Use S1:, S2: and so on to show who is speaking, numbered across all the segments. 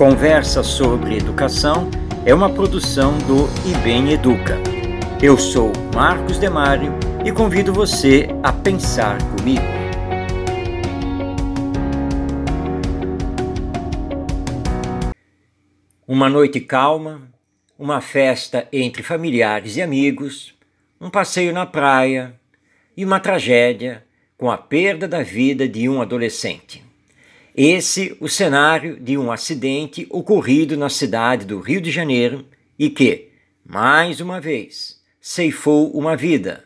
S1: Conversa sobre Educação é uma produção do IBEM Educa. Eu sou Marcos Demário e convido você a pensar comigo. Uma noite calma, uma festa entre familiares e amigos, um passeio na praia e uma tragédia com a perda da vida de um adolescente. Esse o cenário de um acidente ocorrido na cidade do Rio de Janeiro e que, mais uma vez, ceifou uma vida,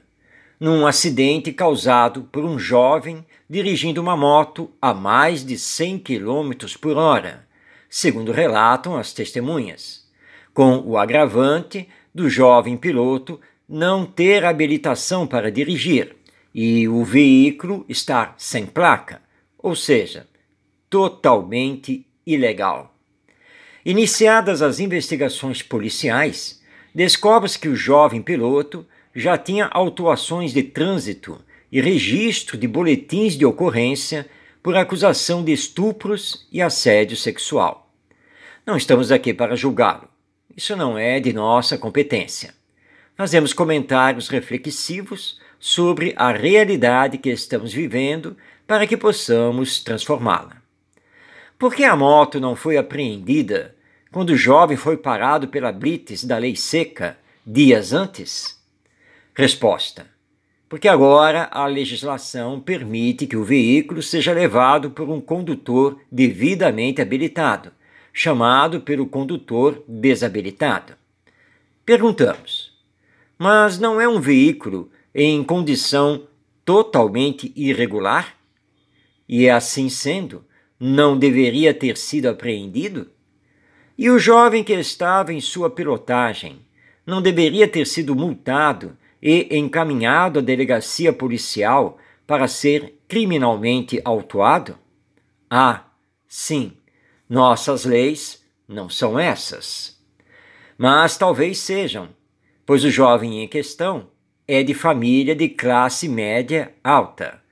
S1: num acidente causado por um jovem dirigindo uma moto a mais de 100 km por hora, segundo relatam as testemunhas, com o agravante do jovem piloto não ter habilitação para dirigir e o veículo estar sem placa, ou seja, totalmente ilegal. Iniciadas as investigações policiais, descobre-se que o jovem piloto já tinha autuações de trânsito e registro de boletins de ocorrência por acusação de estupros e assédio sexual. Não estamos aqui para julgá-lo. Isso não é de nossa competência. Fazemos comentários reflexivos sobre a realidade que estamos vivendo para que possamos transformá-la. Por que a moto não foi apreendida quando o jovem foi parado pela blitz da lei seca dias antes? Resposta: Porque agora a legislação permite que o veículo seja levado por um condutor devidamente habilitado, chamado pelo condutor desabilitado. Perguntamos: Mas não é um veículo em condição totalmente irregular? E assim sendo, não deveria ter sido apreendido? E o jovem que estava em sua pilotagem não deveria ter sido multado e encaminhado à delegacia policial para ser criminalmente autuado? Ah, sim, nossas leis não são essas. Mas talvez sejam, pois o jovem em questão é de família de classe média alta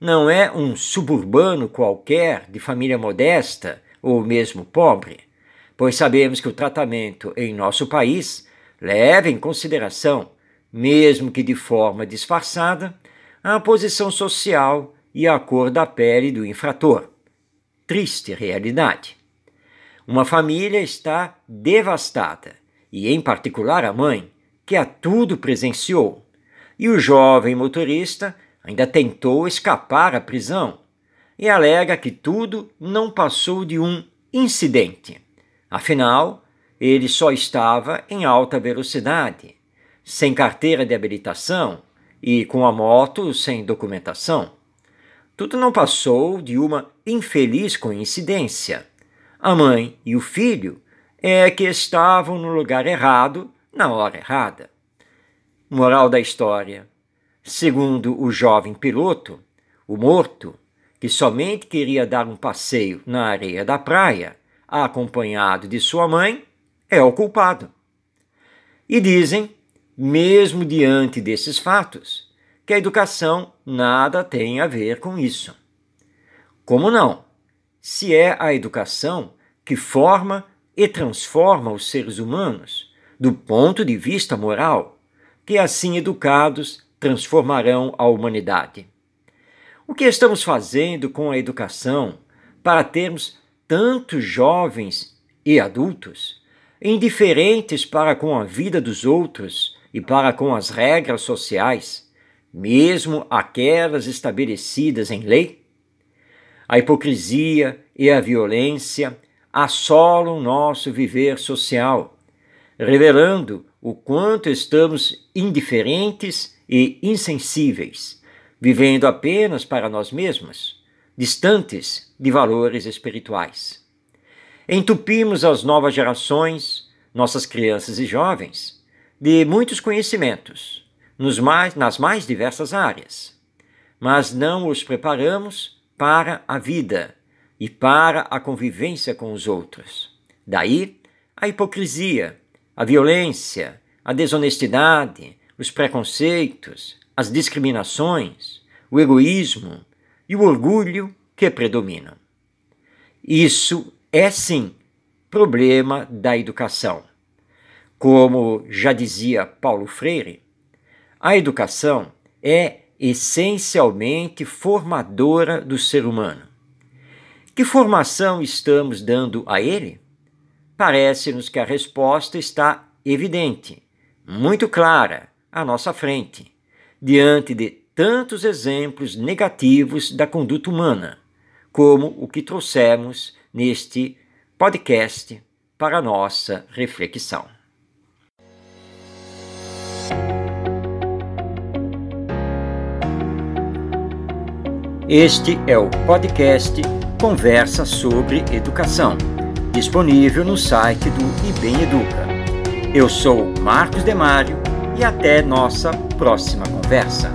S1: não é um suburbano qualquer, de família modesta ou mesmo pobre, pois sabemos que o tratamento em nosso país leva em consideração, mesmo que de forma disfarçada, a posição social e a cor da pele do infrator. Triste realidade. Uma família está devastada, e em particular a mãe, que a tudo presenciou, e o jovem motorista ainda tentou escapar à prisão e alega que tudo não passou de um incidente. Afinal, ele só estava em alta velocidade, sem carteira de habilitação e com a moto sem documentação. Tudo não passou de uma infeliz coincidência. A mãe e o filho é que estavam no lugar errado na hora errada. Moral da história: Segundo o jovem piloto, o morto, que somente queria dar um passeio na areia da praia, acompanhado de sua mãe, é o culpado. E dizem, mesmo diante desses fatos, que a educação nada tem a ver com isso. Como não? Se é a educação que forma e transforma os seres humanos do ponto de vista moral, que assim educados transformarão a humanidade. O que estamos fazendo com a educação para termos tantos jovens e adultos indiferentes para com a vida dos outros e para com as regras sociais, mesmo aquelas estabelecidas em lei? A hipocrisia e a violência assolam nosso viver social, revelando o quanto estamos indiferentes e insensíveis, vivendo apenas para nós mesmos, distantes de valores espirituais. Entupimos as novas gerações, nossas crianças e jovens, de muitos conhecimentos, mais, nas mais diversas áreas, mas não os preparamos para a vida e para a convivência com os outros. Daí a hipocrisia, a violência, a desonestidade, os preconceitos, as discriminações, o egoísmo e o orgulho que predominam. Isso é sim problema da educação. Como já dizia Paulo Freire, a educação é essencialmente formadora do ser humano. Que formação estamos dando a ele? Parece-nos que a resposta está evidente, muito clara, à nossa frente, diante de tantos exemplos negativos da conduta humana, como o que trouxemos neste podcast para nossa reflexão. Este é o podcast Conversa sobre Educação, disponível no site do IBEM Educa. Eu sou Marcos Demário e até nossa próxima conversa.